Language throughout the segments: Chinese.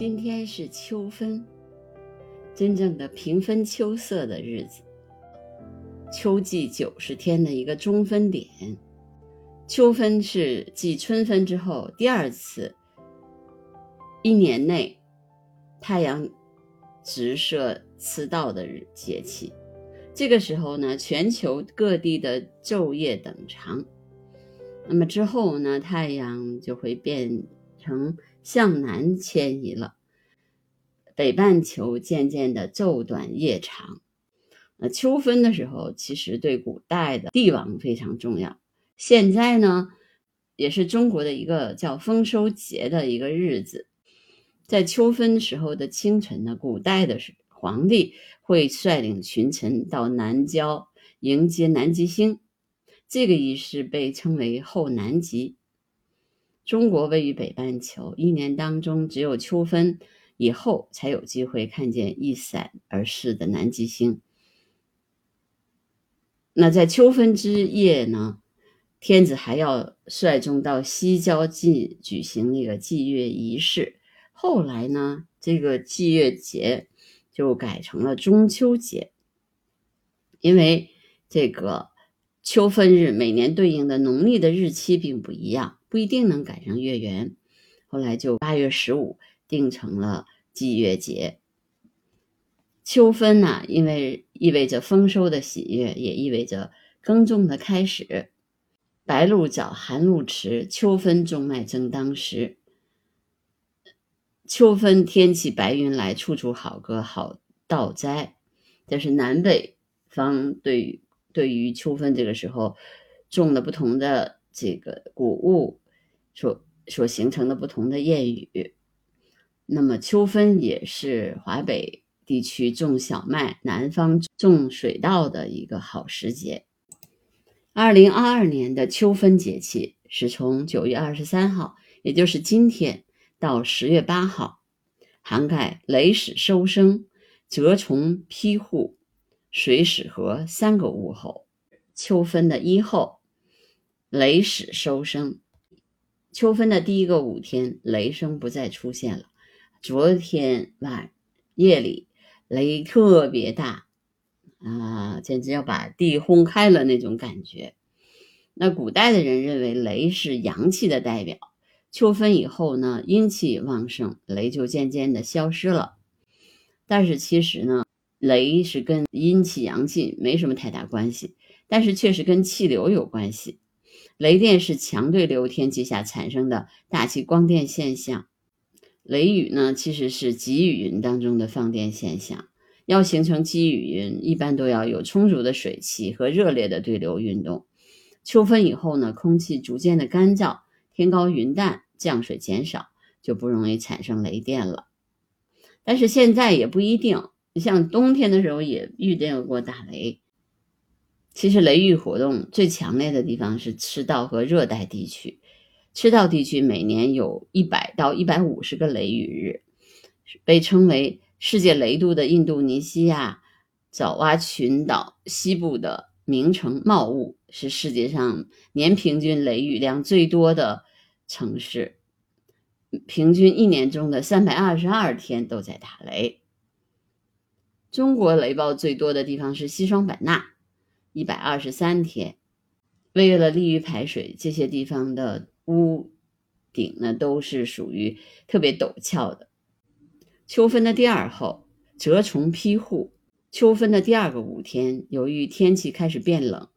今天是秋分，真正的平分秋色的日子。秋季九十天的一个中分点，秋分是继春分之后第二次一年内太阳直射赤道的日节气。这个时候呢，全球各地的昼夜等长，那么之后呢，太阳就会变成向南迁移了，北半球渐渐的昼短夜长。那秋分的时候，其实对古代的帝王非常重要。现在呢，也是中国的一个叫丰收节的一个日子。在秋分时候的清晨呢，古代的皇帝会率领群臣到南郊迎接南极星，这个仪式被称为候南极。中国位于北半球，一年当中只有秋分以后才有机会看见一闪而逝的南极星。那在秋分之夜呢，天子还要率众到西郊祭举行那个祭月仪式。后来呢，这个祭月节就改成了中秋节，因为这个秋分日每年对应的农历的日期并不一样，不一定能赶上月圆。后来就八月十五定成了祭月节。秋分呢，因为意味着丰收的喜悦，也意味着耕种的开始。白露早，寒露迟，秋分种麦正当时。秋分天气白云来，处处好歌好稻栽。这是南北方对于对于秋分这个时候种的不同的这个谷物所所形成的不同的谚语。那么秋分也是华北。地区种小麦，南方种水稻的一个好时节。二零二二年的秋分节气是从九月二十三号，也就是今天到十月八号，涵盖雷始收生、蛰虫披户、水始禾三个物候。秋分的一候，雷始收声。秋分的第一个五天，雷声不再出现了。昨天晚夜里。雷特别大啊，简直要把地轰开了那种感觉。那古代的人认为雷是阳气的代表，秋分以后呢，阴气旺盛，雷就渐渐的消失了。但是其实呢，雷是跟阴气阳气没什么太大关系，但是确实跟气流有关系。雷电是强对流天气下产生的大气光电现象。雷雨呢，其实是积雨云当中的放电现象。要形成积雨云，一般都要有充足的水汽和热烈的对流运动。秋分以后呢，空气逐渐的干燥，天高云淡，降水减少，就不容易产生雷电了。但是现在也不一定，像冬天的时候也遇见过打雷。其实雷雨活动最强烈的地方是赤道和热带地区。赤道地区每年有一百到一百五十个雷雨日，被称为世界雷都的印度尼西亚爪哇群岛西部的名城茂物是世界上年平均雷雨量最多的城市，平均一年中的三百二十二天都在打雷。中国雷暴最多的地方是西双版纳，一百二十三天。为了利于排水，这些地方的。屋顶呢都是属于特别陡峭的。秋分的第二后，蛰虫披户。秋分的第二个五天，由于天气开始变冷，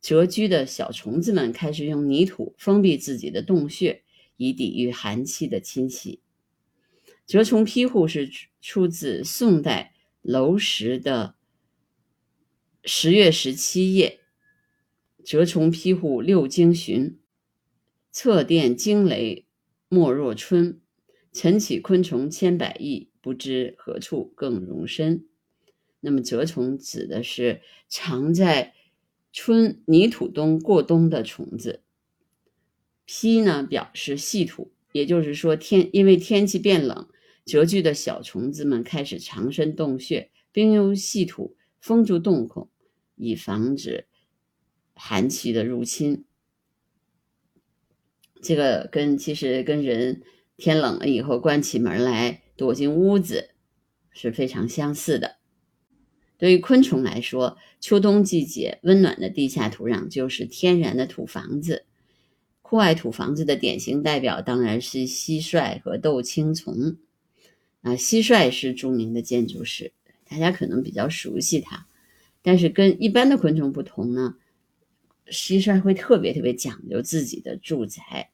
蛰居的小虫子们开始用泥土封闭自己的洞穴，以抵御寒气的侵袭。蛰虫披户是出自宋代娄石的《十月十七夜》，蛰虫披户六经旬。侧殿惊雷，莫若春。晨起昆虫千百亿，不知何处更容身。那么蛰虫指的是藏在春泥土中过冬的虫子。披呢表示细土，也就是说天因为天气变冷，蛰居的小虫子们开始藏身洞穴，并用细土封住洞口，以防止寒气的入侵。这个跟其实跟人天冷了以后关起门来躲进屋子是非常相似的。对于昆虫来说，秋冬季节温暖的地下土壤就是天然的土房子。户外土房子的典型代表当然是蟋蟀和斗青虫。啊，蟋蟀是著名的建筑师，大家可能比较熟悉它。但是跟一般的昆虫不同呢，蟋蟀会特别特别讲究自己的住宅，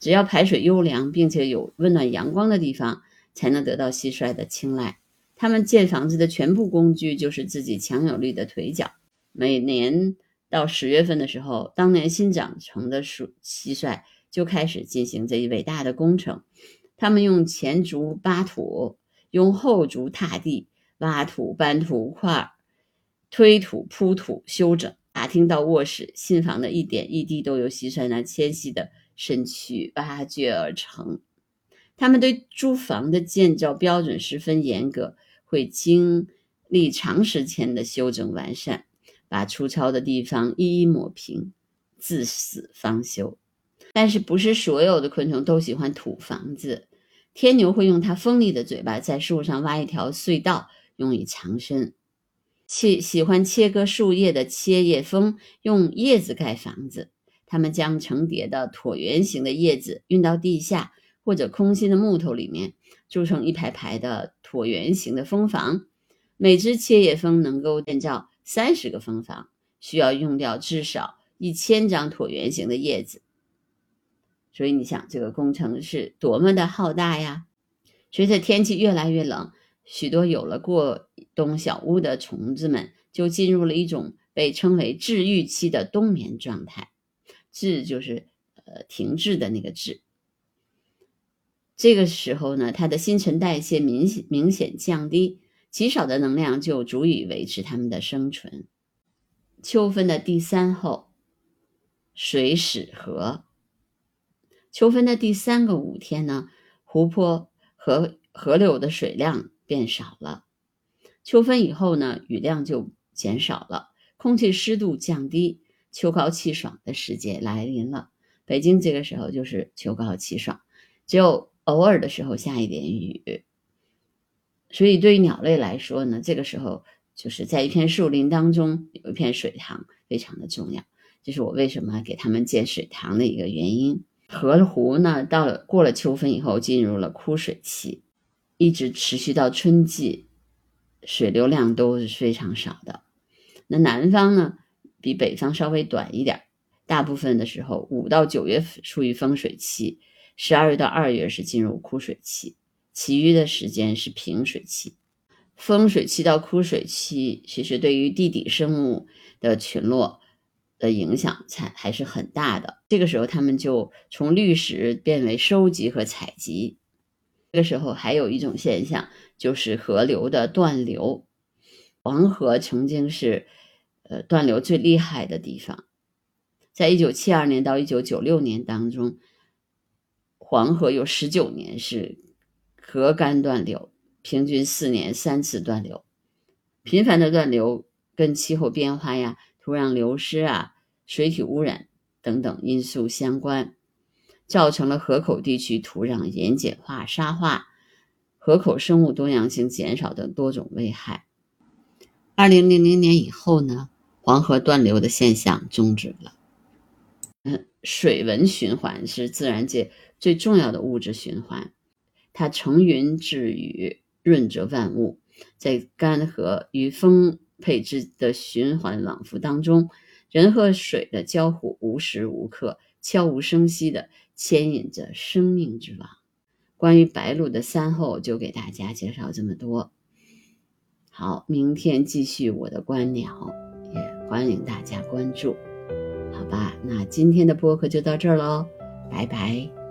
只要排水优良，并且有温暖阳光的地方，才能得到蟋蟀的青睐。他们建房子的全部工具就是自己强有力的腿脚。每年到十月份的时候，当年新长成的鼠蟋蟀就开始进行这一伟大的工程。他们用前足扒土，用后足踏地，挖土、搬土块、推土、铺土、修整。打听到卧室、新房的一点一滴，都由蟋蟀那纤细的身躯挖掘而成。他们对住房的建造标准十分严格。会经历长时间的修整完善，把粗糙的地方一一抹平，至死方休。但是不是所有的昆虫都喜欢土房子？天牛会用它锋利的嘴巴在树上挖一条隧道，用以藏身。切喜欢切割树叶的切叶蜂用叶子盖房子，它们将成叠的椭圆形的叶子运到地下或者空心的木头里面，筑成一排排的。椭圆形的蜂房，每只切叶蜂能够建造三十个蜂房，需要用掉至少一千张椭圆形的叶子。所以你想，这个工程是多么的浩大呀！随着天气越来越冷，许多有了过冬小屋的虫子们就进入了一种被称为治愈期的冬眠状态。治就是呃停滞的那个治。这个时候呢，它的新陈代谢明显明显降低，极少的能量就足以维持它们的生存。秋分的第三后，水始涸。秋分的第三个五天呢，湖泊和河流的水量变少了。秋分以后呢，雨量就减少了，空气湿度降低，秋高气爽的时节来临了。北京这个时候就是秋高气爽，只有。偶尔的时候下一点雨，所以对于鸟类来说呢，这个时候就是在一片树林当中有一片水塘，非常的重要。这是我为什么给他们建水塘的一个原因。河湖呢，到了过了秋分以后，进入了枯水期，一直持续到春季，水流量都是非常少的。那南方呢，比北方稍微短一点，大部分的时候五到九月处于丰水期。十二月到二月是进入枯水期，其余的时间是平水期。丰水期到枯水期，其实对于地底生物的群落的影响才还是很大的。这个时候，他们就从滤食变为收集和采集。这个时候，还有一种现象就是河流的断流。黄河曾经是呃断流最厉害的地方，在一九七二年到一九九六年当中。黄河有十九年是河干断流，平均四年三次断流。频繁的断流跟气候变化呀、土壤流失啊、水体污染等等因素相关，造成了河口地区土壤盐碱化、沙化、河口生物多样性减少等多种危害。二零零零年以后呢，黄河断流的现象终止了。嗯，水文循环是自然界。最重要的物质循环，它成云致雨，润泽万物。在干涸与丰沛之的循环往复当中，人和水的交互无时无刻、悄无声息地牵引着生命之网。关于白鹭的三后，就给大家介绍这么多。好，明天继续我的观鸟，也欢迎大家关注。好吧，那今天的播客就到这儿喽，拜拜。